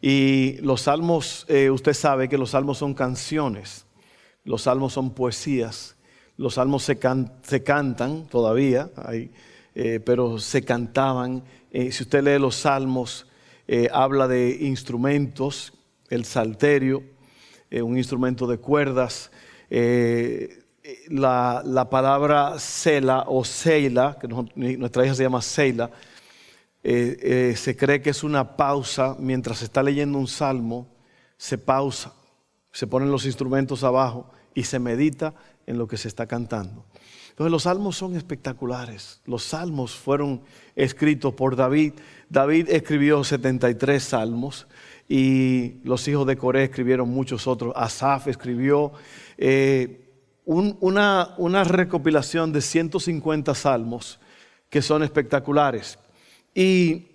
Y los salmos, eh, usted sabe que los salmos son canciones, los salmos son poesías, los salmos se, cantan todavía, eh, pero se cantaban. Eh, si usted lee los salmos, habla de instrumentos, el salterio, un instrumento de cuerdas, la, la, palabra Sela o Seila, que nuestra hija se llama Seila, eh, eh, se cree que es una pausa mientras se está leyendo un salmo, se pausa, se ponen los instrumentos abajo y se medita en lo que se está cantando. Entonces los salmos son espectaculares. Los salmos fueron escritos por David. David escribió 73 salmos y los hijos de Coré escribieron muchos otros. Asaf escribió eh, una, una recopilación de 150 salmos que son espectaculares. Y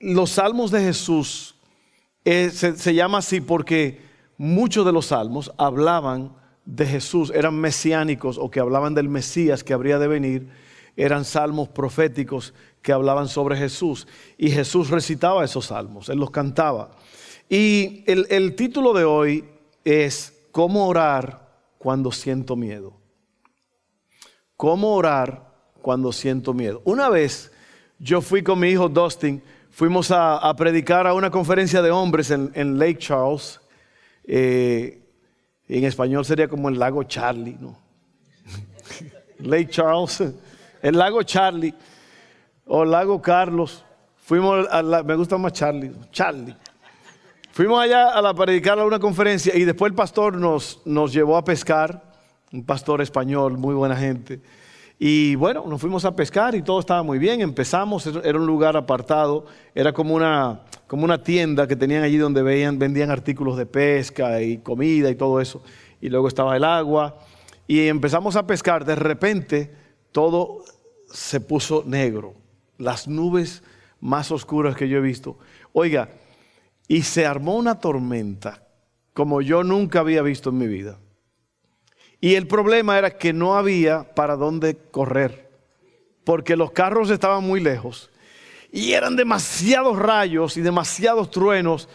los salmos de Jesús eh, se, llama así porque muchos de los salmos hablaban de Jesús, eran mesiánicos o que hablaban del Mesías que habría de venir, eran salmos proféticos que hablaban sobre Jesús. Y Jesús recitaba esos salmos, él los cantaba. Y el, el título de hoy es ¿Cómo orar cuando siento miedo? ¿Cómo orar cuando siento miedo? Una vez yo fui con mi hijo Dustin, fuimos a, predicar a una conferencia de hombres en, Lake Charles. Eh, en español sería como el lago Charlie, ¿no? Lake Charles, el lago Charlie o lago Carlos. Fuimos me gusta más Charlie, Charlie. Fuimos allá a la predicar a una conferencia y después el pastor nos, nos llevó a pescar, un pastor español, muy buena gente. Y bueno, nos fuimos a pescar y todo estaba muy bien. Empezamos, era un lugar apartado, era como una, como una tienda que tenían allí donde vendían artículos de pesca y comida y todo eso. Y luego estaba el agua. Y empezamos a pescar. De repente todo se puso negro. Las nubes más oscuras que yo he visto. Oiga, y se armó una tormenta como yo nunca había visto en mi vida. Y el problema era que no había para dónde correr, porque los carros estaban muy lejos y eran demasiados rayos y demasiados truenos.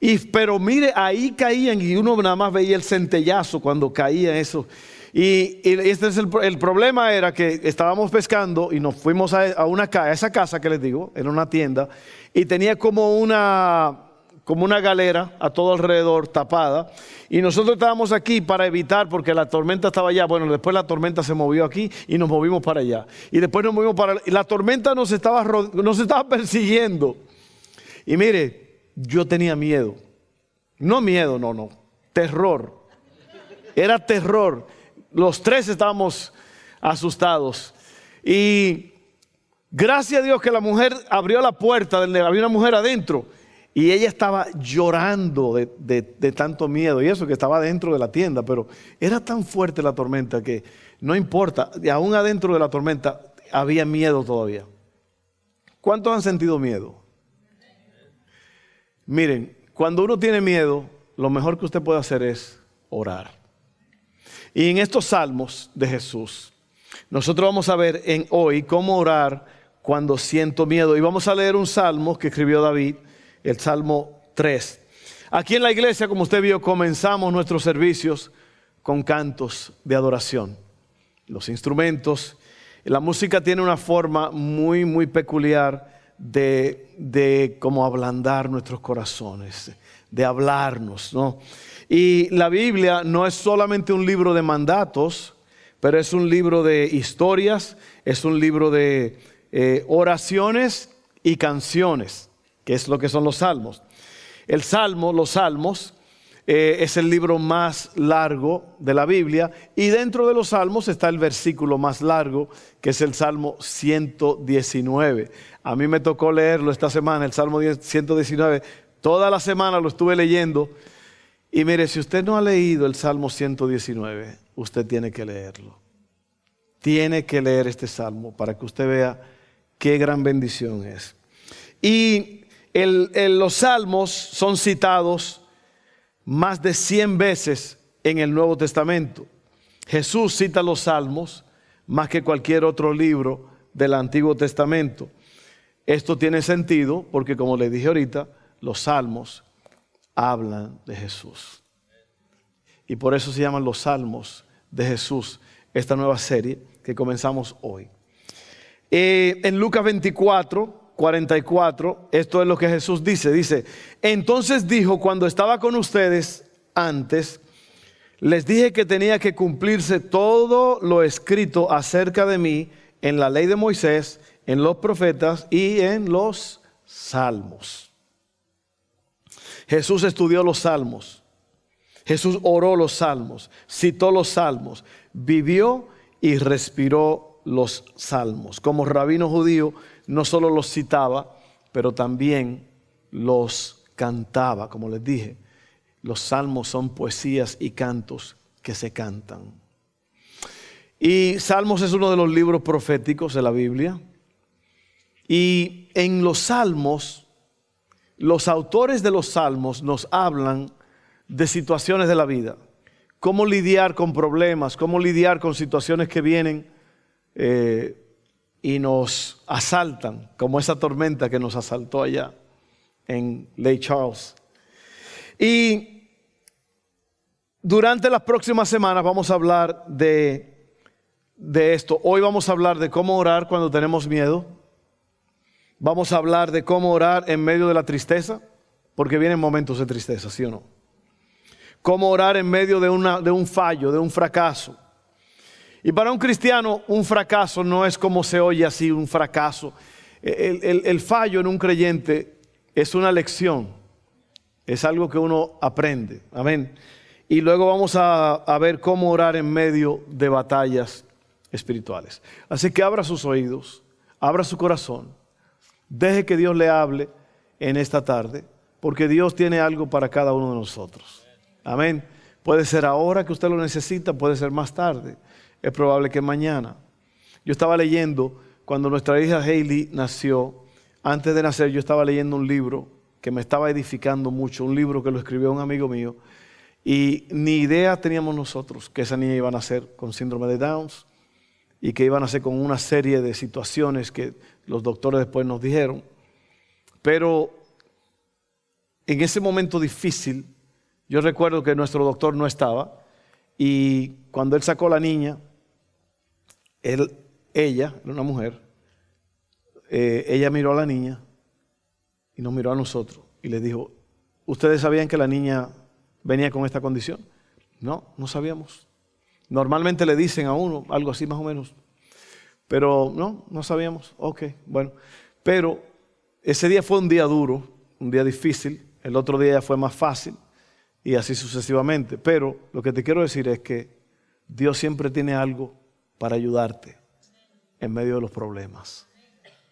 Y, pero mire, ahí caían y uno nada más veía el centellazo cuando caía eso. Y, este es el, problema era que estábamos pescando y nos fuimos a, una, a esa casa que les digo, era una tienda, y tenía como una, como una galera a todo alrededor tapada. Y nosotros estábamos aquí para evitar, porque la tormenta estaba allá. Bueno, después la tormenta se movió aquí y nos movimos para allá. Y después nos movimos para... Y la tormenta nos estaba, nos estaba persiguiendo. Y mire, yo tenía miedo. No miedo, no, no. Terror. Era terror. Los tres estábamos asustados. Y gracias a Dios que la mujer abrió la puerta, había una mujer adentro y ella estaba llorando de, tanto miedo, y eso que estaba dentro de la tienda, pero era tan fuerte la tormenta que no importa, aún adentro de la tormenta había miedo todavía. ¿Cuántos han sentido miedo? Miren, cuando uno tiene miedo, lo mejor que usted puede hacer es orar. Y en estos salmos de Jesús, nosotros vamos a ver en hoy cómo orar cuando siento miedo. Y vamos a leer un salmo que escribió David el Salmo 3. Aquí en la iglesia, como usted vio, comenzamos nuestros servicios con cantos de adoración. Los instrumentos, la música tiene una forma muy, muy peculiar de, de ablandar nuestros corazones, de hablarnos, ¿no? Y la Biblia no es solamente un libro de mandatos, pero es un libro de historias, es un libro de eh, oraciones y canciones que es lo que son los salmos. El salmo, los salmos, eh, es el libro más largo de la Biblia y dentro de los salmos está el versículo más largo, que es el Salmo 119. A mí me tocó leerlo esta semana, el Salmo 119, Toda la semana lo estuve leyendo. Y mire, si usted no ha leído el Salmo 119, usted tiene que leerlo. Tiene que leer este salmo para que usted vea qué gran bendición es. Y los salmos son citados más de 100 veces en el Nuevo Testamento. Jesús cita los salmos más que cualquier otro libro del Antiguo Testamento. Esto tiene sentido porque, como le dije ahorita, los salmos hablan de Jesús. Y por eso se llaman los salmos de Jesús, esta nueva serie que comenzamos hoy. Eh, en Lucas 24, 44, esto es lo que Jesús dice. Dice, entonces dijo, cuando estaba con ustedes antes, les dije que tenía que cumplirse todo lo escrito acerca de mí en la ley de Moisés, en los profetas y en los salmos. Jesús estudió los salmos. Jesús oró los salmos, citó los salmos, vivió y respiró los salmos. Como rabino judío, no solo los citaba, pero también los cantaba, como les dije. Los salmos son poesías y cantos que se cantan. Y Salmos es uno de los libros proféticos de la Biblia. Y en los salmos, los autores de los salmos nos hablan de situaciones de la vida cómo lidiar con problemas, cómo lidiar con situaciones que vienen eh, y nos asaltan, como esa tormenta que nos asaltó allá en Lake Charles. Y durante las próximas semanas vamos a hablar de, de esto. Hoy vamos a hablar de cómo orar cuando tenemos miedo. Vamos a hablar de cómo orar en medio de la tristeza, porque vienen momentos de tristeza, ¿sí o no? cómo orar en medio de, una, de un fallo, de un fracaso. Y para un cristiano un fracaso no es como se oye así, un fracaso. El, fallo en un creyente es una lección, es algo que uno aprende. Amén. Y luego vamos a, a ver cómo orar en medio de batallas espirituales. Así que abra sus oídos, abra su corazón, deje que Dios le hable en esta tarde, porque Dios tiene algo para cada uno de nosotros. Amén. Puede ser ahora que usted lo necesita, puede ser más tarde. Es probable que mañana. Yo estaba leyendo, cuando nuestra hija Hailey nació, antes de nacer yo estaba leyendo un libro que me estaba edificando mucho, un libro que lo escribió un amigo mío, y ni idea teníamos nosotros que esa niña iba a nacer con síndrome de Downs y que iba a nacer con una serie de situaciones que los doctores después nos dijeron. Pero en ese momento difícil, yo recuerdo que nuestro doctor no estaba y cuando él sacó a la niña, él, ella, una mujer, eh, ella miró a la niña y nos miró a nosotros y le dijo, ¿ustedes sabían que la niña venía con esta condición? No, no sabíamos. Normalmente le dicen a uno algo así más o menos, pero no, no sabíamos. Ok, bueno, pero ese día fue un día duro, un día difícil, el otro día ya fue más fácil y así sucesivamente. Pero lo que te quiero decir es que Dios siempre tiene algo para ayudarte en medio de los problemas,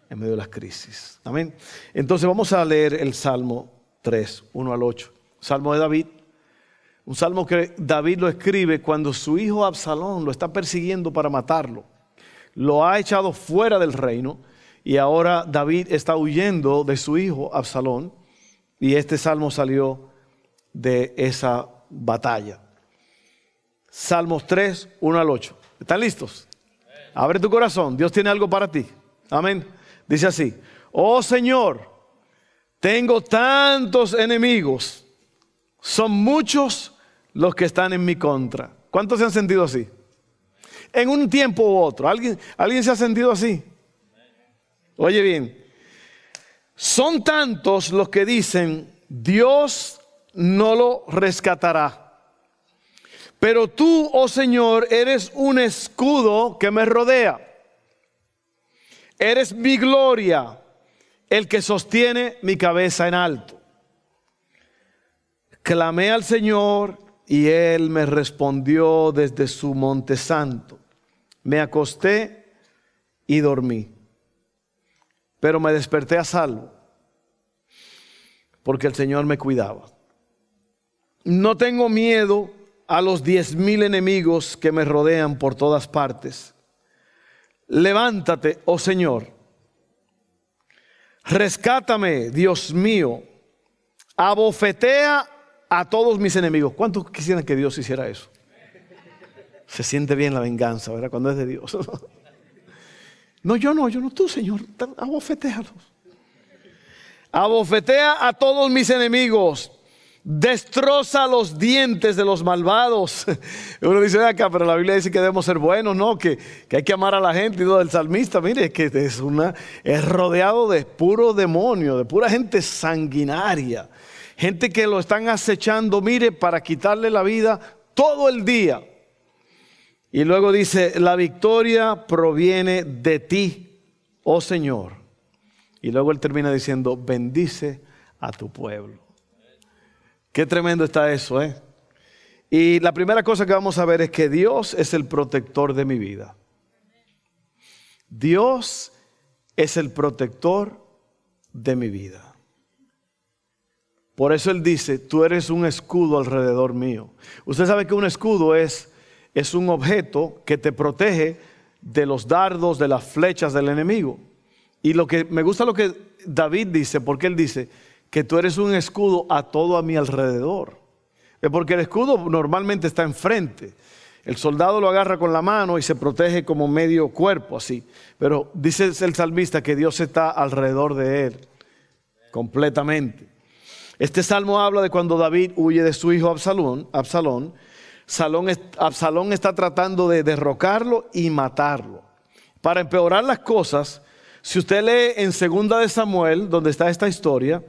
en medio de las crisis. Amén. Entonces vamos a leer el Salmo 3, 1 al 8. Salmo de David. Un salmo que David lo escribe cuando su hijo Absalón lo está persiguiendo para matarlo. Lo ha echado fuera del reino y ahora David está huyendo de su hijo Absalón. Y este salmo salió de esa batalla. Salmos 3, 1 al 8. ¿Están listos? Abre tu corazón, Dios tiene algo para ti. Amén. Dice así, oh Señor, tengo tantos enemigos, son muchos los que están en mi contra. ¿Cuántos se han sentido así? En un tiempo u otro. ¿Alguien, ¿Alguien se ha sentido así? Oye bien, son tantos los que dicen, Dios no lo rescatará. Pero tú, oh Señor, eres un escudo que me rodea. Eres mi gloria, el que sostiene mi cabeza en alto. Clamé al Señor y Él me respondió desde su monte santo. Me acosté y dormí, pero me desperté a salvo porque el Señor me cuidaba. No tengo miedo a los diez mil enemigos que me rodean por todas partes. Levántate, oh Señor. Rescátame, Dios mío. Abofetea a todos mis enemigos. ¿Cuántos quisieran que Dios hiciera eso? Se siente bien la venganza, ¿verdad? Cuando es de Dios. No, yo no, yo no, tú, Señor. Abofetealos. Abofetea a todos mis enemigos. Destroza los dientes de los malvados. Uno dice acá, pero la Biblia dice que debemos ser buenos, ¿no? Que, hay que amar a la gente. Y todo el salmista, mire, que es, una, es rodeado de puro demonio, de pura gente sanguinaria. Gente que lo están acechando, mire, para quitarle la vida todo el día. Y luego dice, la victoria proviene de ti, oh Señor. Y luego él termina diciendo, bendice a tu pueblo. Qué tremendo está eso, ¿eh? Y la primera cosa que vamos a ver es que Dios es el protector de mi vida. Dios es el protector de mi vida. Por eso Él dice, tú eres un escudo alrededor mío. Usted sabe que un escudo es, es un objeto que te protege de los dardos, de las flechas del enemigo. Y lo que me gusta lo que David dice, porque él dice que tú eres un escudo a todo a mi alrededor. Es porque el escudo normalmente está enfrente. El soldado lo agarra con la mano y se protege como medio cuerpo así. Pero dice el salmista que Dios está alrededor de él completamente. Este salmo habla de cuando David huye de su hijo Absalón. Absalón, Absalón está tratando de derrocarlo y matarlo. Para empeorar las cosas, si usted lee en Segunda de Samuel, donde está esta historia,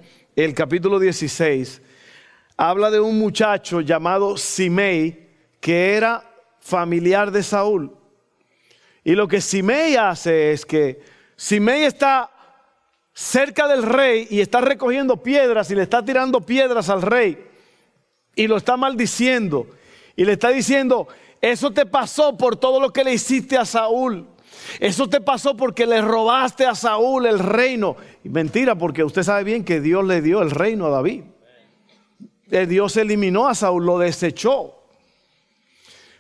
el capítulo 16, habla de un muchacho llamado Simei, que era familiar de Saúl. Y lo que Simei hace es que Simei está cerca del rey y está recogiendo piedras y le está tirando piedras al rey y lo está maldiciendo y le está diciendo, eso te pasó por todo lo que le hiciste a Saúl. Eso te pasó porque le robaste a Saúl el reino. Mentira, porque usted sabe bien que Dios le dio el reino a David. Eh, Dios eliminó a Saúl, lo desechó.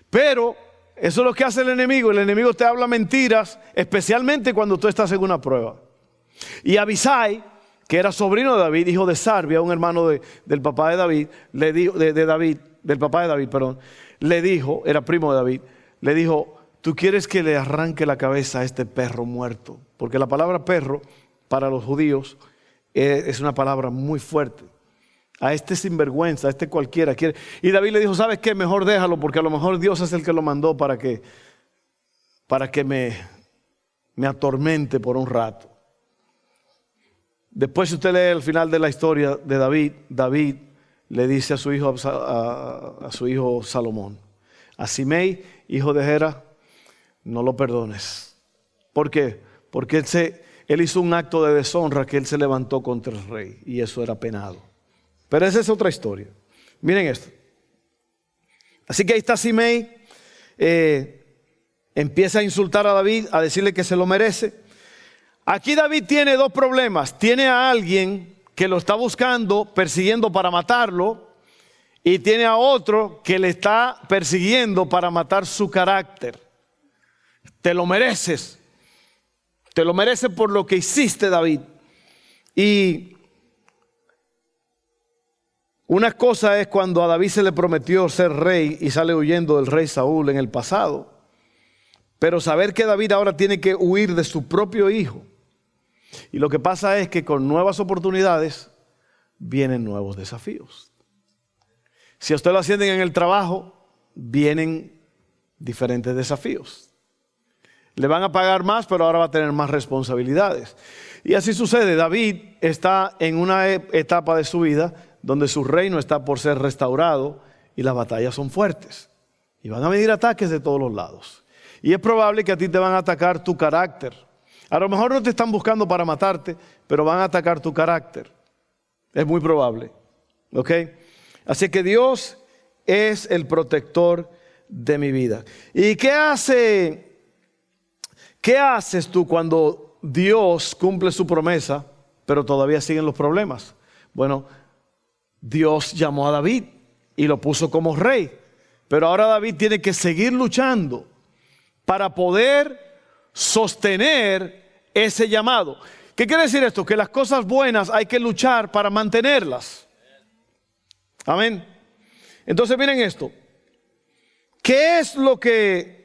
Pero eso es lo que hace el enemigo. El enemigo te habla mentiras, especialmente cuando tú estás en una prueba. Y Abisai, que era sobrino de David, hijo de Sarbia, un hermano del papá de David, le dijo, de David, del papá de David, perdón, le dijo, era primo de David, le dijo, tú quieres que le arranque la cabeza a este perro muerto, porque la palabra perro para los judíos es una palabra muy fuerte. A este sinvergüenza, a este cualquiera quiere. Y David le dijo, ¿sabes qué? Mejor déjalo, porque a lo mejor Dios es el que lo mandó para que, para que me, me atormente por un rato. Después, si usted lee el final de la historia de David, David le dice a su hijo, a, su hijo Salomón, a Simei, hijo de Gera, no lo perdones. ¿Por qué? Porque él, se, él hizo un acto de deshonra que él se levantó contra el rey y eso era penado. Pero esa es otra historia. Miren esto. Así que ahí está Simei, eh, empieza a insultar a David, a decirle que se lo merece. Aquí David tiene dos problemas. Tiene a alguien que lo está buscando, persiguiendo para matarlo, y tiene a otro que le está persiguiendo para matar su carácter. Te lo mereces. Te lo mereces por lo que hiciste, David. Y una cosa es cuando a David se le prometió ser rey y sale huyendo del rey Saúl en el pasado. Pero saber que David ahora tiene que huir de su propio hijo. Y lo que pasa es que con nuevas oportunidades vienen nuevos desafíos. Si a usted lo ascienden en el trabajo, vienen diferentes desafíos. Le van a pagar más, pero ahora va a tener más responsabilidades. Y así sucede. David está en una e-, etapa de su vida donde su reino está por ser restaurado y las batallas son fuertes. Y van a venir ataques de todos los lados. Y es probable que a ti te van a atacar tu carácter. A lo mejor no te están buscando para matarte, pero van a atacar tu carácter. Es muy probable. ¿Ok? Así que Dios es el protector de mi vida. ¿Y qué hace ¿Qué haces tú cuando Dios cumple su promesa, pero todavía siguen los problemas? Bueno, Dios llamó a David y lo puso como rey. Pero ahora David tiene que seguir luchando para poder sostener ese llamado. ¿Qué quiere decir esto? Que las cosas buenas hay que luchar para mantenerlas. Amén. Entonces miren esto. ¿Qué es lo que...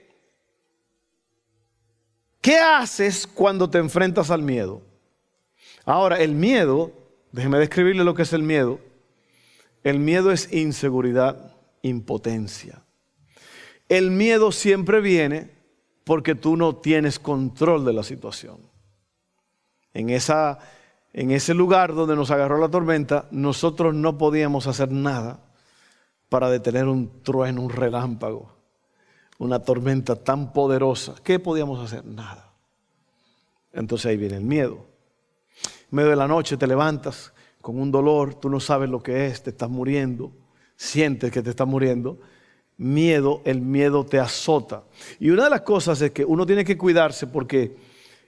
¿Qué haces cuando te enfrentas al miedo? Ahora, el miedo, déjeme describirle lo que es el miedo. El miedo es inseguridad, impotencia. El miedo siempre viene porque tú no tienes control de la situación. En, esa, en ese lugar donde nos agarró la tormenta, nosotros no podíamos hacer nada para detener un trueno, un relámpago, una tormenta tan poderosa. ¿Qué podíamos hacer? Nada. Entonces ahí viene el miedo. En medio de la noche te levantas con un dolor, tú no sabes lo que es, te estás muriendo, sientes que te estás muriendo miedo, el miedo te azota. Y una de las cosas es que uno tiene que cuidarse porque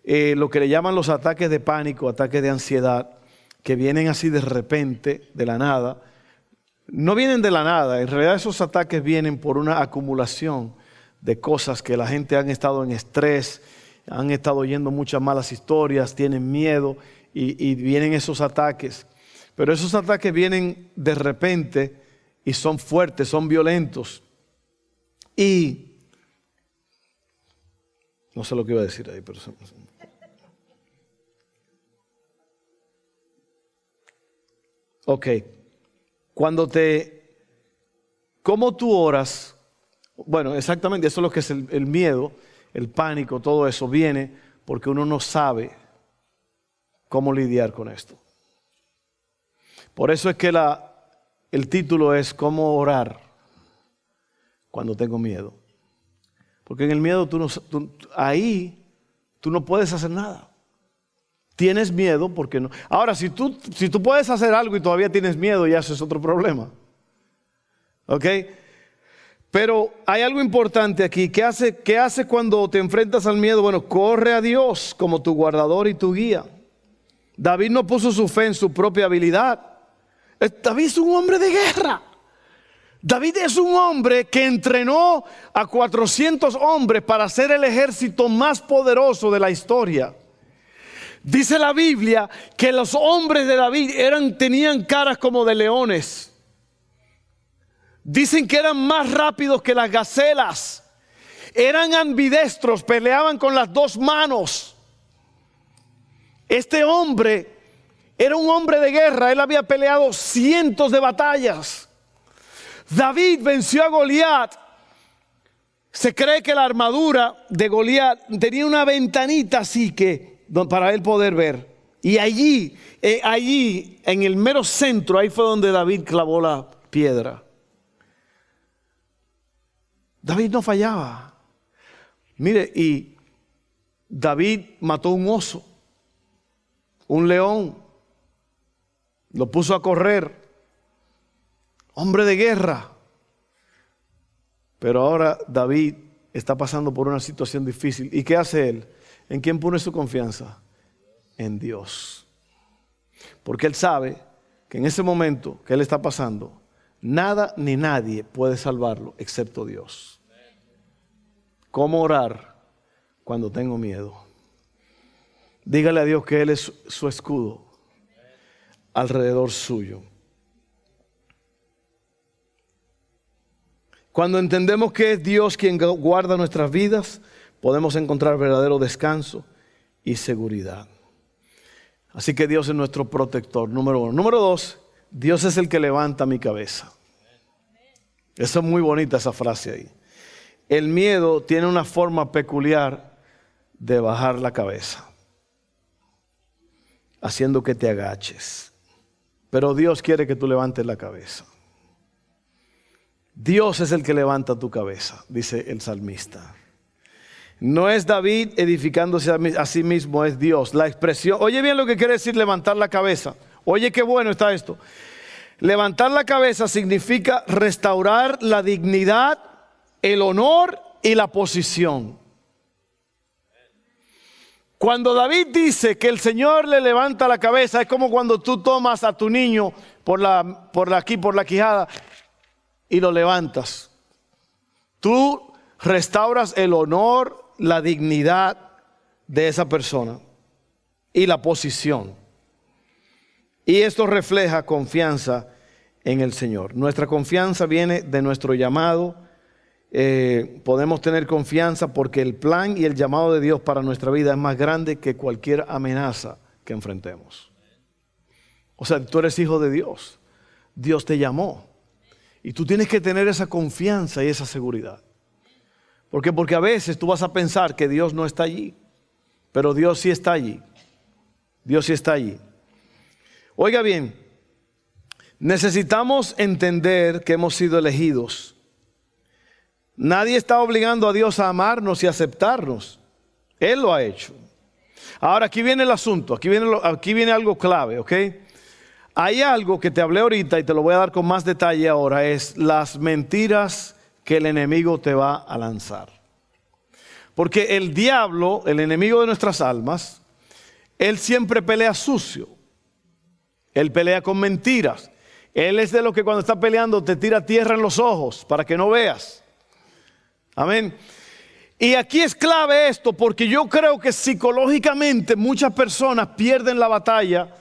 eh, lo que le llaman los ataques de pánico, ataques de ansiedad, que vienen así de repente, de la nada, no vienen de la nada, en realidad esos ataques vienen por una acumulación de cosas que la gente han estado en estrés, han estado oyendo muchas malas historias, tienen miedo y vienen esos ataques. Pero esos ataques vienen de repente y son fuertes, son violentos. Y no sé lo que iba a decir ahí, pero... Ok, cuando te... ¿Cómo tú oras? Bueno, exactamente, eso es lo que es el, miedo, el pánico, todo eso viene porque uno no sabe cómo lidiar con esto. Por eso es que el título es ¿Cómo orar? cuando tengo miedo. Porque en el miedo tú no, ahí tú no puedes hacer nada. Tienes miedo porque no. Ahora, si tú, si tú puedes hacer algo y todavía tienes miedo, ya eso es otro problema. ¿Ok? Pero hay algo importante aquí. ¿Qué hace, ¿Qué hace cuando te enfrentas al miedo? Bueno, corre a Dios como tu guardador y tu guía. David no puso su fe en su propia habilidad. David es un hombre de guerra. David es un hombre que entrenó a 400 hombres para ser el ejército más poderoso de la historia. Dice la Biblia que los hombres de David eran, tenían caras como de leones. Dicen que eran más rápidos que las gacelas. Eran ambidestros, peleaban con las dos manos. Este hombre era un hombre de guerra, él había peleado cientos de batallas. David venció a Goliat. Se cree que la armadura de Goliat tenía una ventanita así que para él poder ver. Y allí, eh, allí, en el mero centro, ahí fue donde David clavó la piedra. David no fallaba. Mire, y David mató un oso, un león, lo puso a correr hombre de guerra. Pero ahora David está pasando por una situación difícil. ¿Y qué hace él? ¿En quién pone su confianza? En Dios. Porque él sabe que en ese momento que él está pasando, nada ni nadie puede salvarlo excepto Dios. ¿Cómo orar cuando tengo miedo? Dígale a Dios que Él es su escudo alrededor suyo. Cuando entendemos que es Dios quien guarda nuestras vidas, podemos encontrar verdadero descanso y seguridad. Así que Dios es nuestro protector, número uno. Número dos, Dios es el que levanta mi cabeza. Esa es muy bonita esa frase ahí. El miedo tiene una forma peculiar de bajar la cabeza, haciendo que te agaches. Pero Dios quiere que tú levantes la cabeza. Dios es el que levanta tu cabeza, dice el salmista. No es David edificándose a sí mismo, es Dios. La expresión, oye bien lo que quiere decir levantar la cabeza. Oye qué bueno está esto. Levantar la cabeza significa restaurar la dignidad, el honor y la posición. Cuando David dice que el Señor le levanta la cabeza, es como cuando tú tomas a tu niño por la, por aquí, por la quijada, y lo levantas. Tú restauras el honor, la dignidad de esa persona y la posición. Y esto refleja confianza en el Señor. Nuestra confianza viene de nuestro llamado. Eh, podemos tener confianza porque el plan y el llamado de Dios para nuestra vida es más grande que cualquier amenaza que enfrentemos. O sea, tú eres hijo de Dios. Dios te llamó. Y tú tienes que tener esa confianza y esa seguridad. ¿Por qué? Porque a veces tú vas a pensar que Dios no está allí, pero Dios sí está allí. Dios sí está allí. Oiga bien, necesitamos entender que hemos sido elegidos. Nadie está obligando a Dios a amarnos y aceptarnos. Él lo ha hecho. Ahora aquí viene el asunto, aquí viene, aquí viene algo clave, ¿ok? Hay algo que te hablé ahorita y te lo voy a dar con más detalle ahora, es las mentiras que el enemigo te va a lanzar. Porque el diablo, el enemigo de nuestras almas, él siempre pelea sucio. Él pelea con mentiras. Él es de lo que cuando está peleando te tira tierra en los ojos para que no veas. Amén. Y aquí es clave esto porque yo creo que psicológicamente muchas personas pierden la batalla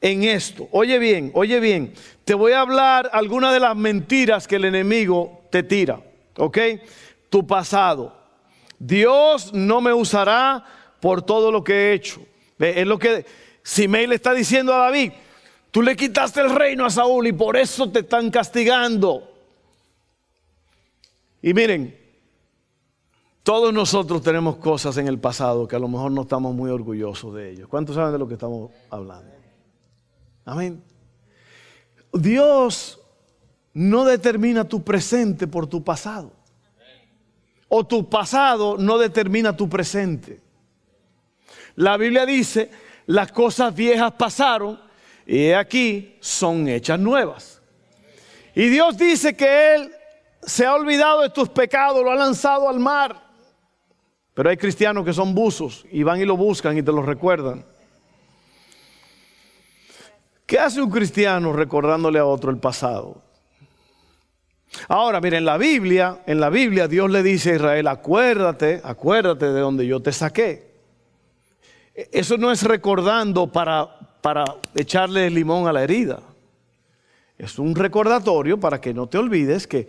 en esto. Oye bien, oye bien, te voy a hablar algunas de las mentiras que el enemigo te tira, ¿ok? Tu pasado. Dios no me usará por todo lo que he hecho. Es lo que Simei le está diciendo a David. Tú le quitaste el reino a Saúl y por eso te están castigando. Y miren, todos nosotros tenemos cosas en el pasado que a lo mejor no estamos muy orgullosos de ellos. ¿Cuántos saben de lo que estamos hablando? Amén. Dios no determina tu presente por tu pasado. O tu pasado no determina tu presente. La Biblia dice, las cosas viejas pasaron y aquí son hechas nuevas. Y Dios dice que Él se ha olvidado de tus pecados, lo ha lanzado al mar. Pero hay cristianos que son buzos y van y lo buscan y te lo recuerdan. ¿Qué hace un cristiano recordándole a otro el pasado? Ahora, miren, en la Biblia, en la Biblia Dios le dice a Israel, acuérdate, acuérdate de donde yo te saqué. Eso no es recordando para para echarle limón a la herida. Es un recordatorio para que no te olvides que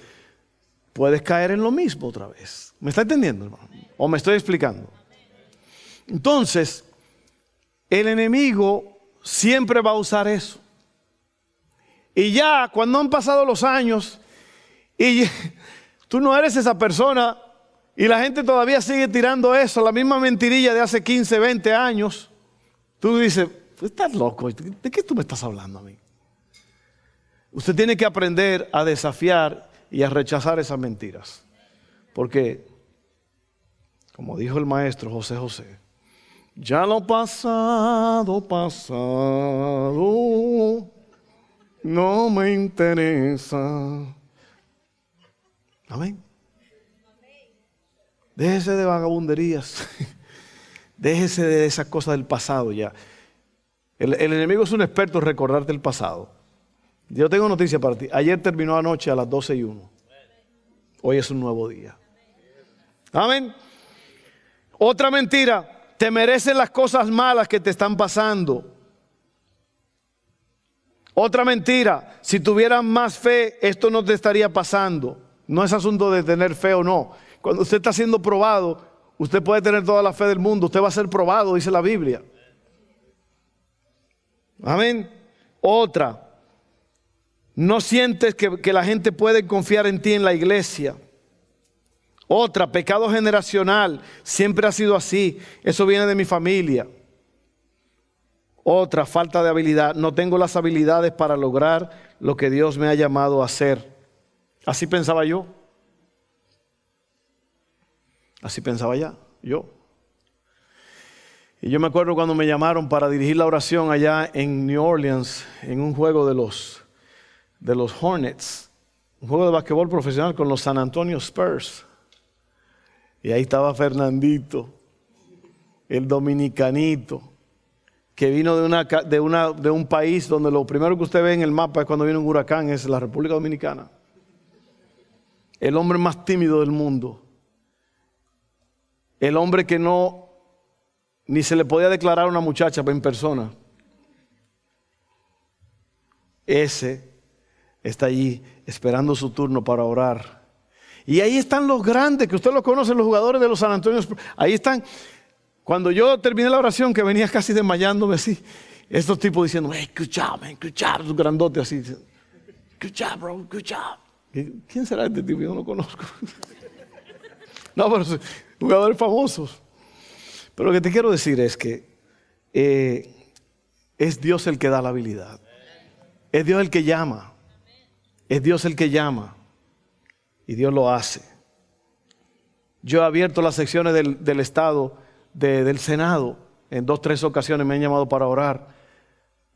puedes caer en lo mismo otra vez. ¿Me está entendiendo, hermano? ¿O me estoy explicando? Entonces, el enemigo siempre va a usar eso. Y ya cuando han pasado los años y tú no eres esa persona y la gente todavía sigue tirando eso, la misma mentirilla de hace 15, 20 años, tú dices, estás loco, ¿de qué tú me estás hablando a mí? Usted tiene que aprender a desafiar y a rechazar esas mentiras. Porque, como dijo el maestro José José, ya lo pasado, pasado, no me interesa. Amén. Déjese de vagabunderías. Déjese de esas cosas del pasado ya. El, enemigo es un experto en recordarte el pasado. Yo tengo noticia para ti. Ayer terminó anoche a las 12 y 1. Hoy es un nuevo día. Amén. Otra mentira. Te merecen las cosas malas que te están pasando. Otra mentira. Si tuvieras más fe, esto no te estaría pasando. No es asunto de tener fe o no. Cuando usted está siendo probado, usted puede tener toda la fe del mundo. Usted va a ser probado, dice la Biblia. Amén. Otra. No sientes que, que, la gente puede confiar en ti en la iglesia. Otra, pecado generacional. Siempre ha sido así. Eso viene de mi familia. Otra, falta de habilidad. No tengo las habilidades para lograr lo que Dios me ha llamado a hacer. Así pensaba yo. Así pensaba ya, yo. Y yo me acuerdo cuando me llamaron para dirigir la oración allá en New Orleans, en un juego de los, de los Hornets, un juego de basquetbol profesional con los San Antonio Spurs. Y ahí estaba Fernandito. el dominicanito, que vino de, una, de, una, de un país donde lo primero que usted ve en el mapa es cuando viene un huracán, es la República Dominicana. El hombre más tímido del mundo. El hombre que no, ni se le podía declarar a una muchacha en persona. Ese está allí esperando su turno para orar. Y ahí están los grandes, que usted los conoce, los jugadores de los San Antonio. Ahí están. Cuando yo terminé la oración, que venía casi desmayándome así, estos tipos diciendo, hey, good job, man, good job, grandote así. Good job, bro, good job. ¿Quién será este tipo? Yo no lo conozco. no, pero jugadores famosos. Pero lo que te quiero decir es que eh, es Dios el que da la habilidad. Es Dios el que llama. Es Dios el que llama. Y Dios lo hace. Yo he abierto las secciones del, Estado, del Senado. En dos, tres ocasiones me han llamado para orar.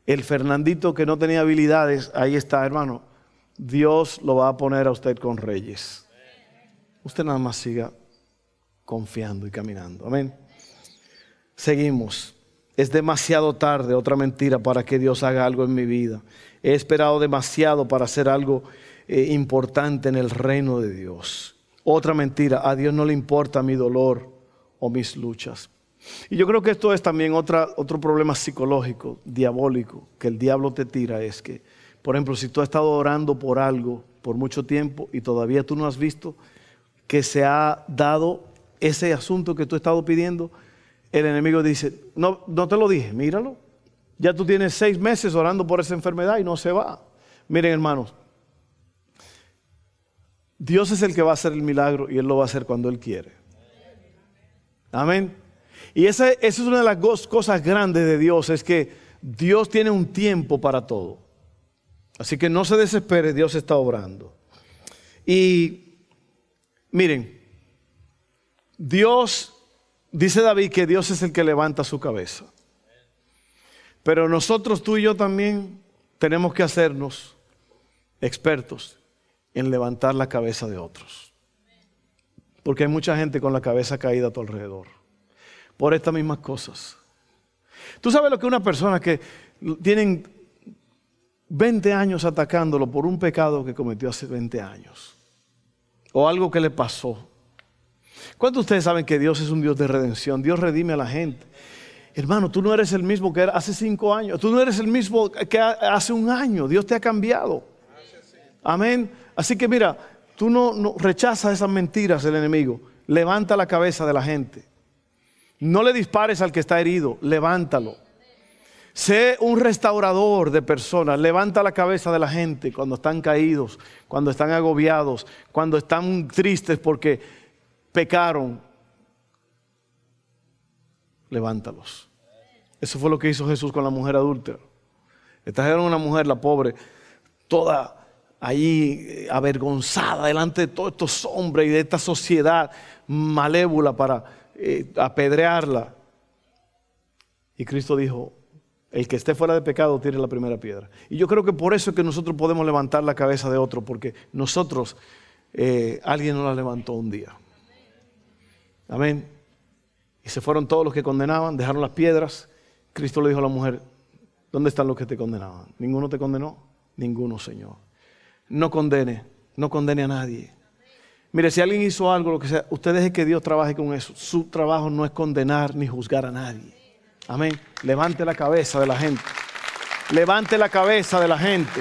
El Fernandito que no tenía habilidades, ahí está, hermano. Dios lo va a poner a usted con reyes. Usted nada más siga confiando y caminando. Amén. Seguimos. Es demasiado tarde, otra mentira, para que Dios haga algo en mi vida. He esperado demasiado para hacer algo eh, importante en el reino de Dios. Otra mentira, a Dios no le importa mi dolor o mis luchas. Y yo creo que esto es también otra, otro problema psicológico, diabólico, que el diablo te tira, es que, por ejemplo, si tú has estado orando por algo por mucho tiempo y todavía tú no has visto que se ha dado ese asunto que tú has estado pidiendo, el enemigo dice, no, no te lo dije, míralo. Ya tú tienes seis meses orando por esa enfermedad y no se va. Miren hermanos, Dios es el que va a hacer el milagro y Él lo va a hacer cuando Él quiere. Amén. Y esa, es una de las cosas grandes de Dios, es que Dios tiene un tiempo para todo. Así que no se desespere, Dios está obrando. Y miren, Dios, dice David que Dios es el que levanta su cabeza. Pero nosotros, tú y yo también, tenemos que hacernos expertos en levantar la cabeza de otros. Porque hay mucha gente con la cabeza caída a tu alrededor. Por estas mismas cosas. Tú sabes lo que una persona que tienen 20 años atacándolo por un pecado que cometió hace 20 años. O algo que le pasó. ¿Cuántos de ustedes saben que Dios es un Dios de redención? Dios redime a la gente. Hermano, tú no eres el mismo que hace cinco años. Tú no eres el mismo que hace un año. Dios te ha cambiado. Amén. Así que mira, tú no, no rechazas esas mentiras del enemigo. Levanta la cabeza de la gente. No le dispares al que está herido. Levántalo. Sé un restaurador de personas. Levanta la cabeza de la gente cuando están caídos, cuando están agobiados, cuando están tristes porque pecaron levántalos. Eso fue lo que hizo Jesús con la mujer adúltera. Era una mujer, la pobre, toda ahí eh, avergonzada delante de todos estos hombres y de esta sociedad malévola para eh, apedrearla. Y Cristo dijo, el que esté fuera de pecado tiene la primera piedra. Y yo creo que por eso es que nosotros podemos levantar la cabeza de otro, porque nosotros, eh, alguien nos la levantó un día. Amén. Y se fueron todos los que condenaban, dejaron las piedras. Cristo le dijo a la mujer, ¿dónde están los que te condenaban? ¿Ninguno te condenó? Ninguno, Señor. No condene, no condene a nadie. Mire, si alguien hizo algo, lo que sea, usted deje que Dios trabaje con eso. Su trabajo no es condenar ni juzgar a nadie. Amén. Levante la cabeza de la gente. Levante la cabeza de la gente.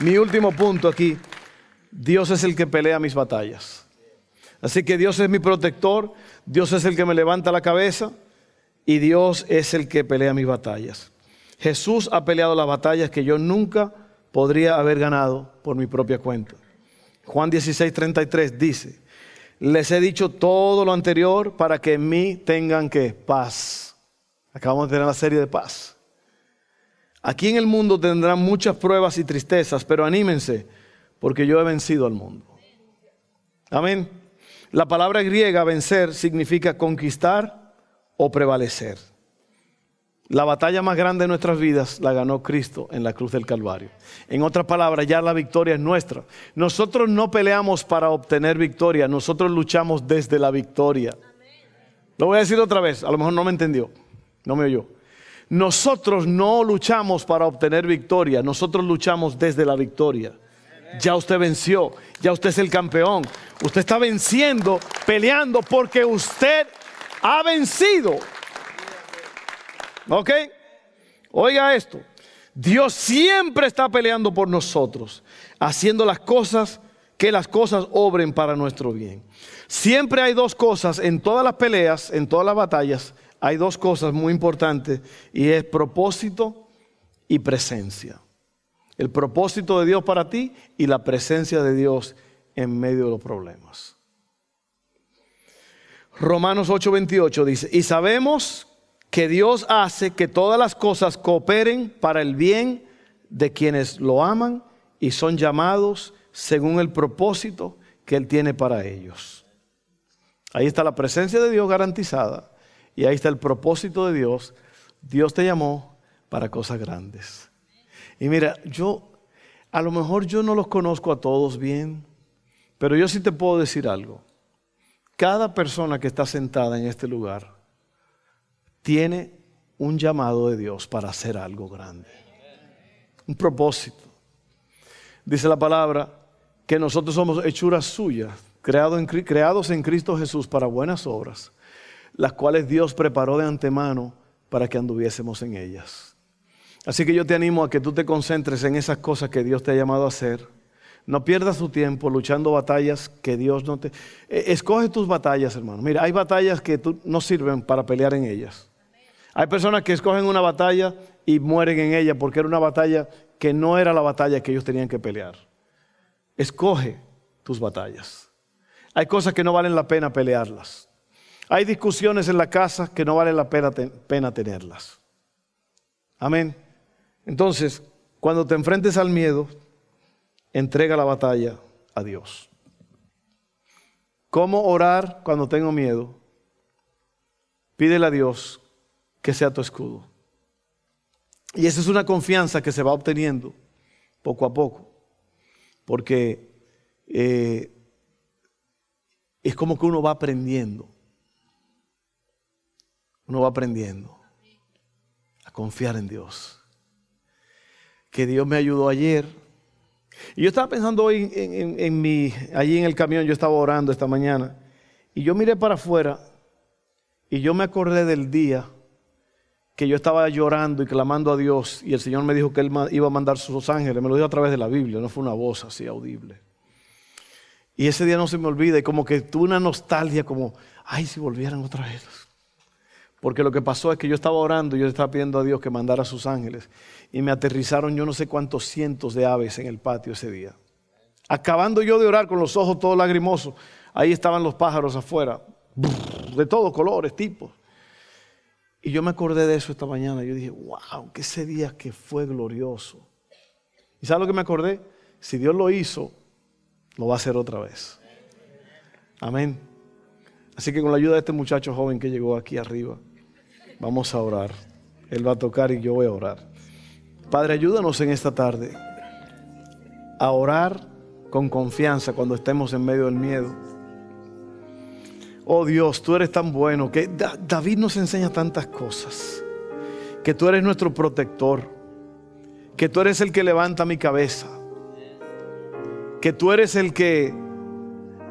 Mi último punto aquí. Dios es el que pelea mis batallas. Así que Dios es mi protector, Dios es el que me levanta la cabeza y Dios es el que pelea mis batallas. Jesús ha peleado las batallas que yo nunca podría haber ganado por mi propia cuenta. Juan 16, 33 dice, les he dicho todo lo anterior para que en mí tengan que paz. Acabamos de tener la serie de paz. Aquí en el mundo tendrán muchas pruebas y tristezas, pero anímense, porque yo he vencido al mundo. Amén. La palabra griega vencer significa conquistar o prevalecer. La batalla más grande de nuestras vidas la ganó Cristo en la cruz del Calvario. En otras palabras, ya la victoria es nuestra. Nosotros no peleamos para obtener victoria, nosotros luchamos desde la victoria. Lo voy a decir otra vez, a lo mejor no me entendió, no me oyó. Nosotros no luchamos para obtener victoria, nosotros luchamos desde la victoria. Ya usted venció, ya usted es el campeón. Usted está venciendo, peleando porque usted ha vencido. ¿Ok? Oiga esto. Dios siempre está peleando por nosotros, haciendo las cosas, que las cosas obren para nuestro bien. Siempre hay dos cosas en todas las peleas, en todas las batallas, hay dos cosas muy importantes y es propósito y presencia. El propósito de Dios para ti y la presencia de Dios en medio de los problemas. Romanos 8:28 dice, y sabemos que Dios hace que todas las cosas cooperen para el bien de quienes lo aman y son llamados según el propósito que Él tiene para ellos. Ahí está la presencia de Dios garantizada y ahí está el propósito de Dios. Dios te llamó para cosas grandes. Y mira, yo, a lo mejor yo no los conozco a todos bien, pero yo sí te puedo decir algo. Cada persona que está sentada en este lugar, tiene un llamado de Dios para hacer algo grande. Un propósito. Dice la palabra que nosotros somos hechuras suyas, creados en Cristo Jesús para buenas obras, las cuales Dios preparó de antemano para que anduviésemos en ellas. Así que yo te animo a que tú te concentres en esas cosas que Dios te ha llamado a hacer. No pierdas tu tiempo luchando batallas que Dios no te... E, escoge tus batallas, hermano. Mira, hay batallas que tú no sirven para pelear en ellas. Hay personas que escogen una batalla y mueren en ella porque era una batalla que no era la batalla que ellos tenían que pelear. Escoge tus batallas. Hay cosas que no valen la pena pelearlas. Hay discusiones en la casa que no valen la pena tenerlas. Amén. Entonces, cuando te enfrentes al miedo, entrega la batalla a Dios. ¿Cómo orar cuando tengo miedo? Pídele a Dios que sea tu escudo. Y esa es una confianza que se va obteniendo poco a poco, porque eh, es como que uno va aprendiendo, uno va aprendiendo a confiar en Dios. Que Dios me ayudó ayer. Y yo estaba pensando hoy en, en mi, allí en el camión, yo estaba orando esta mañana, y yo miré para afuera y yo me acordé del día que yo estaba llorando y clamando a Dios y el Señor me dijo que Él iba a mandar sus ángeles. Me lo dijo a través de la Biblia, no fue una voz así audible. Y ese día no se me olvida y como que tuve una nostalgia como, ay, si volvieran otra vez. Porque lo que pasó es que yo estaba orando yo estaba pidiendo a Dios que mandara sus ángeles. Y me aterrizaron yo no sé cuántos cientos de aves en el patio ese día. Acabando yo de orar con los ojos todos lagrimosos, ahí estaban los pájaros afuera, de todos colores, tipos. Y yo me acordé de eso esta mañana. Yo dije, wow, que ese día que fue glorioso. ¿Y sabes lo que me acordé? Si Dios lo hizo, lo va a hacer otra vez. Amén. Así que con la ayuda de este muchacho joven que llegó aquí arriba, vamos a orar. Él va a tocar y yo voy a orar. Padre, ayúdanos en esta tarde a orar con confianza cuando estemos en medio del miedo Oh Dios, tú eres tan bueno que David nos enseña tantas cosas. Que tú eres nuestro protector. Que tú eres el que levanta mi cabeza. Que tú eres el que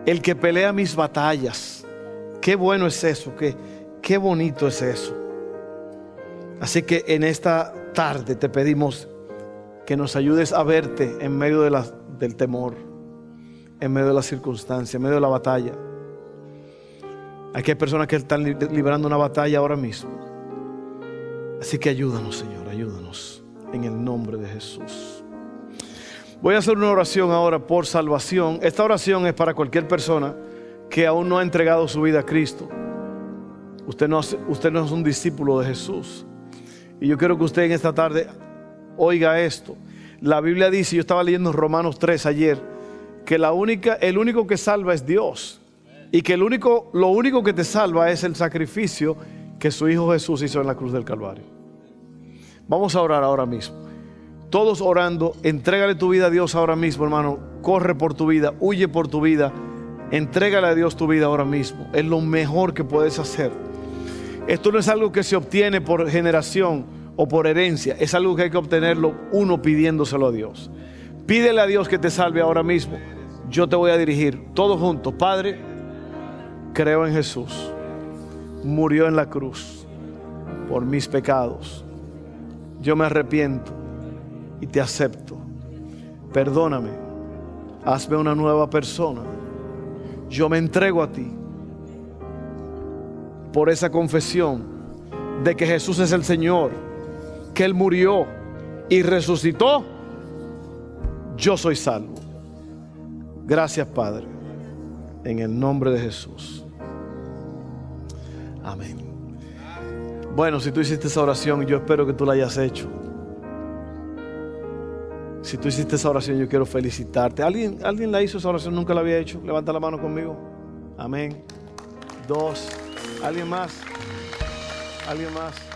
el que pelea mis batallas. Qué bueno es eso, qué, qué bonito es eso. Así que en esta tarde te pedimos que nos ayudes a verte en medio del temor, en medio de la circunstancia, en medio de la batalla. Aquí hay personas que están librando una batalla ahora mismo. Así que ayúdanos, Señor, ayúdanos en el nombre de Jesús. Voy a hacer una oración ahora por salvación. Esta oración es para cualquier persona que aún no ha entregado su vida a Cristo. Usted no es un discípulo de Jesús. Y yo quiero que usted en esta tarde oiga esto. La Biblia dice, yo estaba leyendo Romanos 3 ayer, que la única, el único que salva es Dios y que el único, lo único que te salva es el sacrificio que su Hijo Jesús hizo en la cruz del Calvario. Vamos a orar ahora mismo. Todos orando, entrégale tu vida a Dios ahora mismo, hermano. Corre por tu vida, huye por tu vida. Entrégale a Dios tu vida ahora mismo. Es lo mejor que puedes hacer. Esto no es algo que se obtiene por generación o por herencia, es algo que hay que obtenerlo uno pidiéndoselo a Dios. Pídele a Dios que te salve ahora mismo. Yo te voy a dirigir todos juntos. Padre, creo en Jesús. Murió en la cruz por mis pecados. Yo me arrepiento y te acepto. Perdóname. Hazme una nueva persona. Yo me entrego a ti por esa confesión de que Jesús es el Señor, que Él murió y resucitó, yo soy salvo. Gracias Padre, en el nombre de Jesús. Amén. Bueno, si tú hiciste esa oración, yo espero que tú la hayas hecho. Si tú hiciste esa oración, yo quiero felicitarte. ¿Alguien, ¿Alguien la hizo esa oración? ¿Nunca la había hecho? Levanta la mano conmigo. Amén. Dos. ¿Alguien más? ¿Alguien más?